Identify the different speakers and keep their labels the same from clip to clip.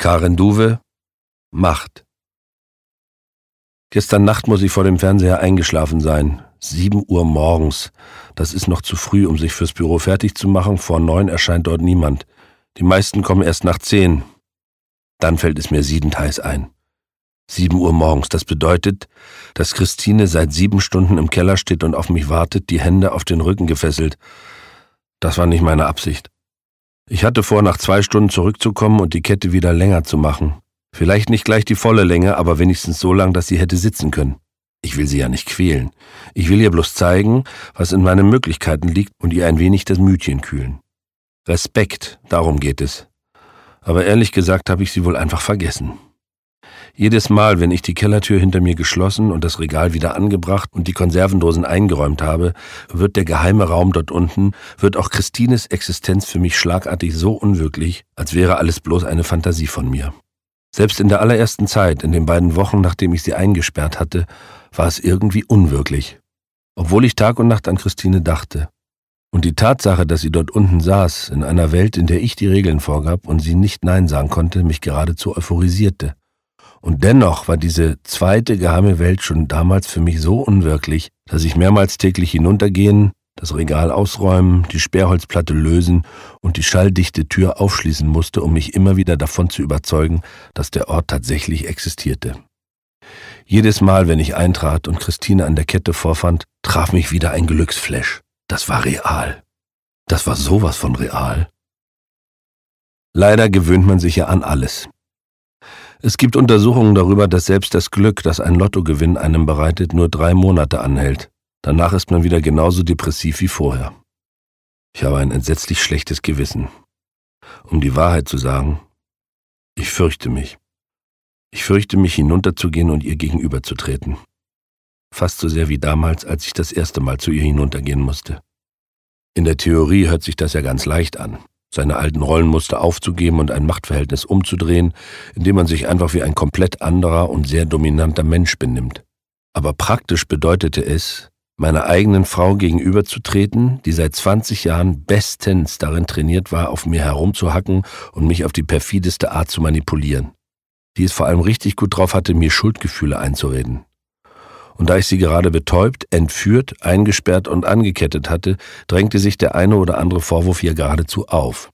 Speaker 1: Karen Duwe, Macht. Gestern Nacht muss ich vor dem Fernseher eingeschlafen sein. Sieben Uhr morgens. Das ist noch zu früh, um sich fürs Büro fertig zu machen. Vor neun erscheint dort niemand. Die meisten kommen erst nach zehn. Dann fällt es mir siedend heiß ein. Sieben Uhr morgens. Das bedeutet, dass Christine seit sieben Stunden im Keller steht und auf mich wartet, die Hände auf den Rücken gefesselt. Das war nicht meine Absicht. Ich hatte vor, nach zwei Stunden zurückzukommen und die Kette wieder länger zu machen. Vielleicht nicht gleich die volle Länge, aber wenigstens so lang, dass sie hätte sitzen können. Ich will sie ja nicht quälen. Ich will ihr bloß zeigen, was in meinen Möglichkeiten liegt und ihr ein wenig das Mütchen kühlen. Respekt, darum geht es. Aber ehrlich gesagt habe ich sie wohl einfach vergessen. Jedes Mal, wenn ich die Kellertür hinter mir geschlossen und das Regal wieder angebracht und die Konservendosen eingeräumt habe, wird der geheime Raum dort unten, wird auch Christines Existenz für mich schlagartig so unwirklich, als wäre alles bloß eine Fantasie von mir. Selbst in der allerersten Zeit, in den beiden Wochen, nachdem ich sie eingesperrt hatte, war es irgendwie unwirklich. Obwohl ich Tag und Nacht an Christine dachte. Und die Tatsache, dass sie dort unten saß, in einer Welt, in der ich die Regeln vorgab und sie nicht Nein sagen konnte, mich geradezu euphorisierte. Und dennoch war diese zweite geheime Welt schon damals für mich so unwirklich, dass ich mehrmals täglich hinuntergehen, das Regal ausräumen, die Sperrholzplatte lösen und die schalldichte Tür aufschließen musste, um mich immer wieder davon zu überzeugen, dass der Ort tatsächlich existierte. Jedes Mal, wenn ich eintrat und Christine an der Kette vorfand, traf mich wieder ein Glücksflash. Das war real. Das war sowas von real. Leider gewöhnt man sich ja an alles. Es gibt Untersuchungen darüber, dass selbst das Glück, das ein Lottogewinn einem bereitet, nur drei Monate anhält. Danach ist man wieder genauso depressiv wie vorher. Ich habe ein entsetzlich schlechtes Gewissen. Um die Wahrheit zu sagen, ich fürchte mich. Ich fürchte mich hinunterzugehen und ihr gegenüberzutreten. Fast so sehr wie damals, als ich das erste Mal zu ihr hinuntergehen musste. In der Theorie hört sich das ja ganz leicht an seine alten Rollenmuster aufzugeben und ein Machtverhältnis umzudrehen, indem man sich einfach wie ein komplett anderer und sehr dominanter Mensch benimmt. Aber praktisch bedeutete es, meiner eigenen Frau gegenüberzutreten, die seit 20 Jahren bestens darin trainiert war, auf mir herumzuhacken und mich auf die perfideste Art zu manipulieren. Die es vor allem richtig gut drauf hatte, mir Schuldgefühle einzureden und da ich sie gerade betäubt, entführt, eingesperrt und angekettet hatte, drängte sich der eine oder andere Vorwurf ihr geradezu auf.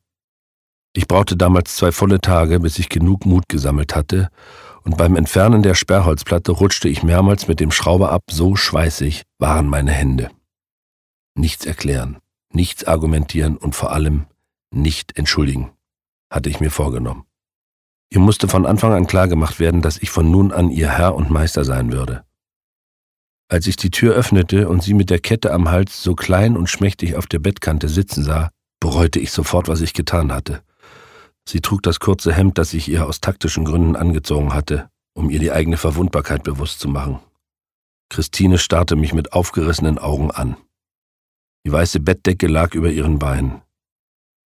Speaker 1: Ich brauchte damals zwei volle Tage, bis ich genug Mut gesammelt hatte, und beim Entfernen der Sperrholzplatte rutschte ich mehrmals mit dem Schrauber ab, so schweißig waren meine Hände. Nichts erklären, nichts argumentieren und vor allem nicht entschuldigen, hatte ich mir vorgenommen. Ihr musste von Anfang an klargemacht werden, dass ich von nun an ihr Herr und Meister sein würde. Als ich die Tür öffnete und sie mit der Kette am Hals so klein und schmächtig auf der Bettkante sitzen sah, bereute ich sofort, was ich getan hatte. Sie trug das kurze Hemd, das ich ihr aus taktischen Gründen angezogen hatte, um ihr die eigene Verwundbarkeit bewusst zu machen. Christine starrte mich mit aufgerissenen Augen an. Die weiße Bettdecke lag über ihren Beinen.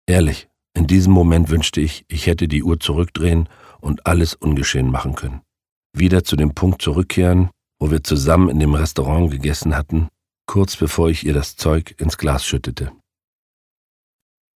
Speaker 1: Ehrlich, in diesem Moment wünschte ich, ich hätte die Uhr zurückdrehen und alles ungeschehen machen können. Wieder zu dem Punkt zurückkehren, wo wir zusammen in dem Restaurant gegessen hatten, kurz bevor ich ihr das Zeug ins Glas schüttete.